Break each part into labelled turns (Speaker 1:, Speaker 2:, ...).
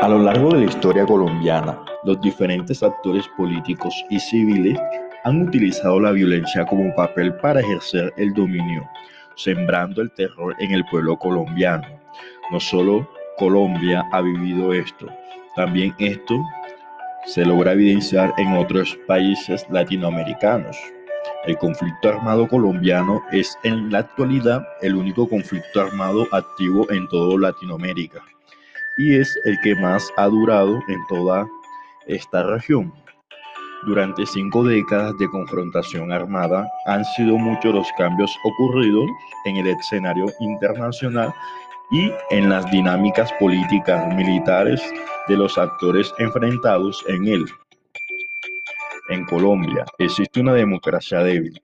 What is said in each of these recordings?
Speaker 1: A lo largo de la historia colombiana, los diferentes actores políticos y civiles han utilizado la violencia como papel para ejercer el dominio, sembrando el terror en el pueblo colombiano. No solo Colombia ha vivido esto, también esto se logra evidenciar en otros países latinoamericanos. El conflicto armado colombiano es en la actualidad el único conflicto armado activo en toda Latinoamérica y es el que más ha durado en toda esta región. Durante cinco décadas de confrontación armada han sido muchos los cambios ocurridos en el escenario internacional y en las dinámicas políticas militares de los actores enfrentados en él. En Colombia existe una democracia débil,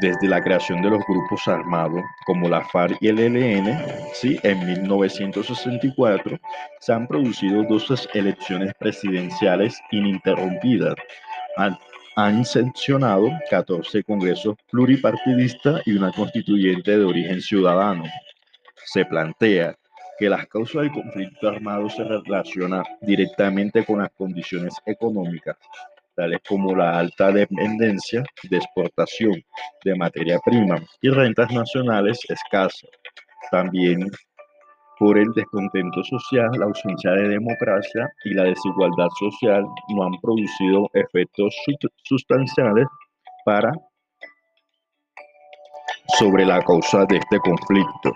Speaker 1: desde la creación de los grupos armados como la FARC y el ELN, ¿sí? en 1964 se han producido dos elecciones presidenciales ininterrumpidas. Han, han sancionado 14 congresos pluripartidistas y una constituyente de origen ciudadano. Se plantea que las causas del conflicto armado se relacionan directamente con las condiciones económicas, tales como la alta dependencia de exportación de materia prima y rentas nacionales escasas. También por el descontento social, la ausencia de democracia y la desigualdad social no han producido efectos sustanciales para sobre la causa de este conflicto.